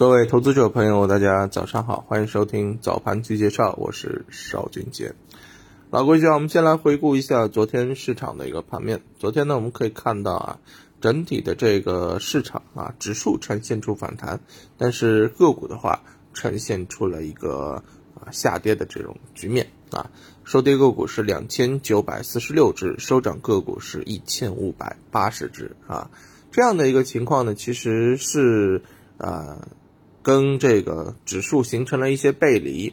各位投资者朋友，大家早上好，欢迎收听早盘期介绍，我是邵俊杰。老规矩啊，我们先来回顾一下昨天市场的一个盘面。昨天呢，我们可以看到啊，整体的这个市场啊，指数呈现出反弹，但是个股的话，呈现出了一个啊下跌的这种局面啊。收跌个股是两千九百四十六只，收涨个股是一千五百八十只啊。这样的一个情况呢，其实是啊。跟这个指数形成了一些背离，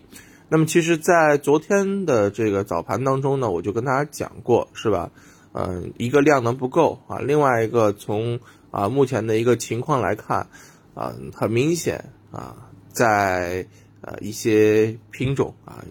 那么其实，在昨天的这个早盘当中呢，我就跟大家讲过，是吧？嗯，一个量能不够啊，另外一个从啊目前的一个情况来看，啊，很明显啊，在呃一些品种啊，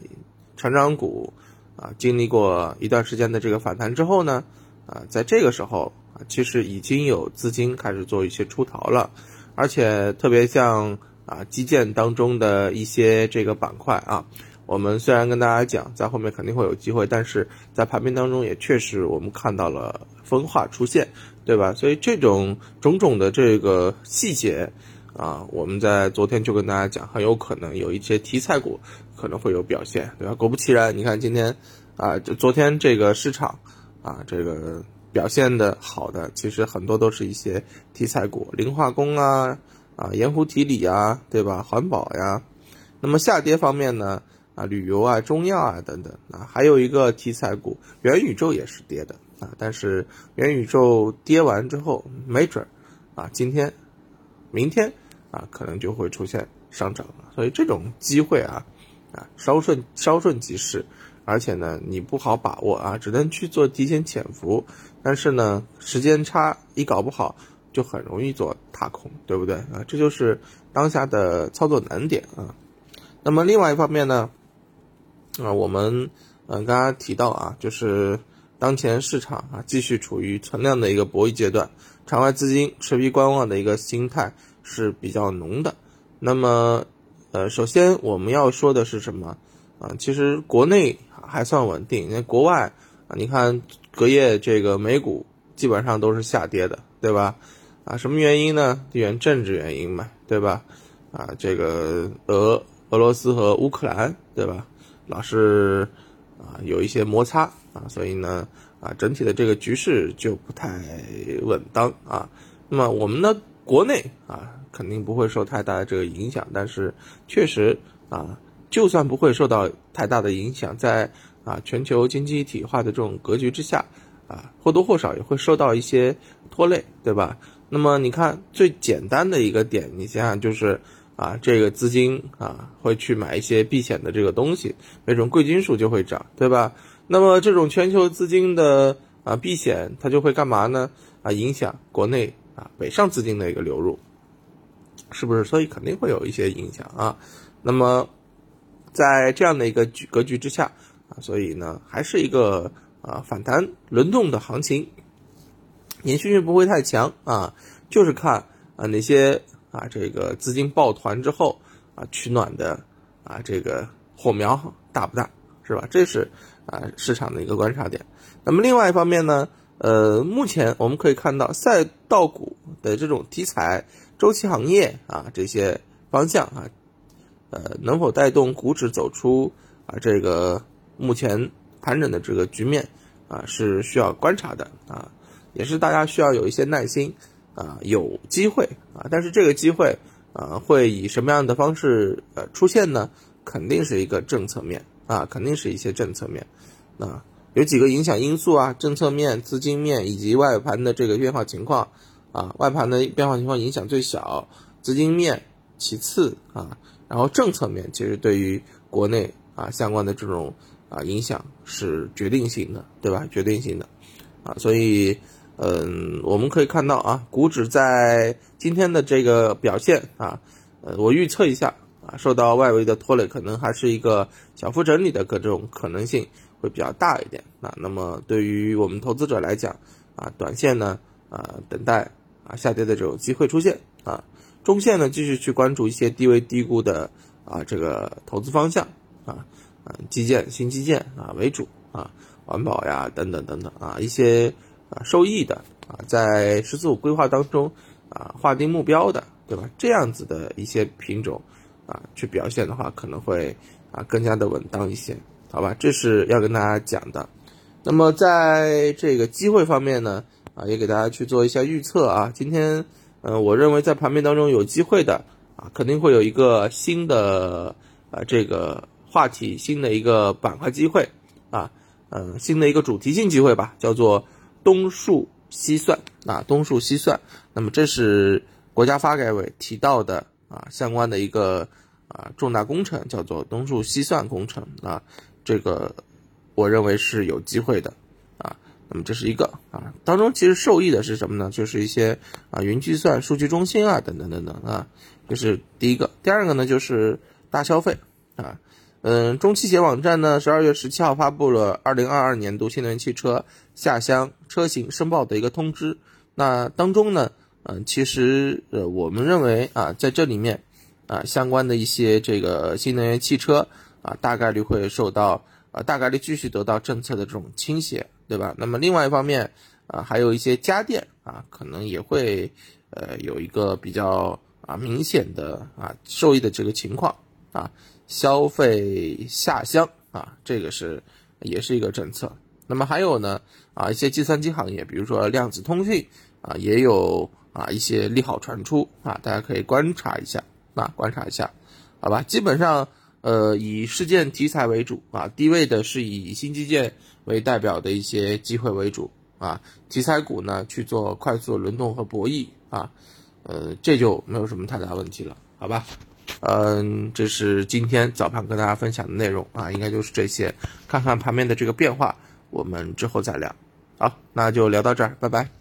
成长股啊，经历过一段时间的这个反弹之后呢，啊，在这个时候啊，其实已经有资金开始做一些出逃了，而且特别像。啊，基建当中的一些这个板块啊，我们虽然跟大家讲，在后面肯定会有机会，但是在盘面当中也确实我们看到了分化出现，对吧？所以这种种种的这个细节啊，我们在昨天就跟大家讲，很有可能有一些题材股可能会有表现，对吧？果不其然，你看今天啊，就昨天这个市场啊，这个表现的好的，其实很多都是一些题材股，磷化工啊。啊，盐湖提锂啊，对吧？环保呀，那么下跌方面呢？啊，旅游啊，中药啊等等啊，还有一个题材股，元宇宙也是跌的啊。但是元宇宙跌完之后，没准儿啊，今天、明天啊，可能就会出现上涨了。所以这种机会啊，啊，稍瞬稍瞬即逝，而且呢，你不好把握啊，只能去做提前潜伏。但是呢，时间差一搞不好。就很容易做踏空，对不对啊？这就是当下的操作难点啊。那么另外一方面呢，啊，我们嗯刚刚提到啊，就是当前市场啊继续处于存量的一个博弈阶段，场外资金持币观望的一个心态是比较浓的。那么呃，首先我们要说的是什么啊？其实国内还算稳定，那国外啊，你看隔夜这个美股基本上都是下跌的，对吧？啊，什么原因呢？地缘政治原因嘛，对吧？啊，这个俄俄罗斯和乌克兰，对吧？老是啊有一些摩擦啊，所以呢啊整体的这个局势就不太稳当啊。那么我们的国内啊肯定不会受太大的这个影响，但是确实啊，就算不会受到太大的影响，在啊全球经济一体化的这种格局之下啊，或多或少也会受到一些拖累，对吧？那么你看最简单的一个点，你想想就是啊，这个资金啊会去买一些避险的这个东西，那种贵金属就会涨，对吧？那么这种全球资金的啊避险，它就会干嘛呢？啊，影响国内啊北上资金的一个流入，是不是？所以肯定会有一些影响啊。那么在这样的一个局格局之下啊，所以呢还是一个啊反弹轮动的行情。延续性不会太强啊，就是看啊哪些啊这个资金抱团之后啊取暖的啊这个火苗大不大是吧？这是啊市场的一个观察点。那么另外一方面呢，呃，目前我们可以看到赛道股的这种题材、周期行业啊这些方向啊，呃能否带动股指走出啊这个目前盘整的这个局面啊是需要观察的啊。也是大家需要有一些耐心啊，有机会啊，但是这个机会啊，会以什么样的方式呃出现呢？肯定是一个政策面啊，肯定是一些政策面啊，有几个影响因素啊，政策面、资金面以及外盘的这个变化情况啊，外盘的变化情况影响最小，资金面其次啊，然后政策面其实对于国内啊相关的这种啊影响是决定性的，对吧？决定性的啊，所以。嗯，我们可以看到啊，股指在今天的这个表现啊，呃，我预测一下啊，受到外围的拖累，可能还是一个小幅整理的各种可能性会比较大一点啊。那么对于我们投资者来讲啊，短线呢啊，等待啊下跌的这种机会出现啊，中线呢继续去关注一些低位低估的啊这个投资方向啊，啊基建新基建啊为主啊，环保呀等等等等啊一些。啊，受益的啊，在“十四五”规划当中啊，划定目标的对吧？这样子的一些品种啊，去表现的话，可能会啊更加的稳当一些，好吧？这是要跟大家讲的。那么在这个机会方面呢，啊，也给大家去做一下预测啊。今天，嗯，我认为在盘面当中有机会的啊，肯定会有一个新的啊这个话题，新的一个板块机会啊，嗯，新的一个主题性机会吧，叫做东数西算啊，东数西算。那么这是国家发改委提到的啊，相关的一个啊重大工程，叫做东数西算工程啊，这个。我认为是有机会的，啊，那么这是一个啊，当中其实受益的是什么呢？就是一些啊云计算、数据中心啊等等等等啊，这是第一个。第二个呢就是大消费啊，嗯，中汽协网站呢十二月十七号发布了二零二二年度新能源汽车下乡车型申报的一个通知，那当中呢，嗯，其实呃我们认为啊在这里面啊相关的一些这个新能源汽车啊大概率会受到。啊，大概率继续得到政策的这种倾斜，对吧？那么另外一方面，啊，还有一些家电啊，可能也会呃有一个比较啊明显的啊受益的这个情况啊，消费下乡啊，这个是也是一个政策。那么还有呢啊，一些计算机行业，比如说量子通讯啊，也有啊一些利好传出啊，大家可以观察一下啊，观察一下，好吧？基本上。呃，以事件题材为主啊，低位的是以新基建为代表的一些机会为主啊，题材股呢去做快速轮动和博弈啊，呃，这就没有什么太大问题了，好吧？嗯，这是今天早盘跟大家分享的内容啊，应该就是这些，看看盘面的这个变化，我们之后再聊。好，那就聊到这儿，拜拜。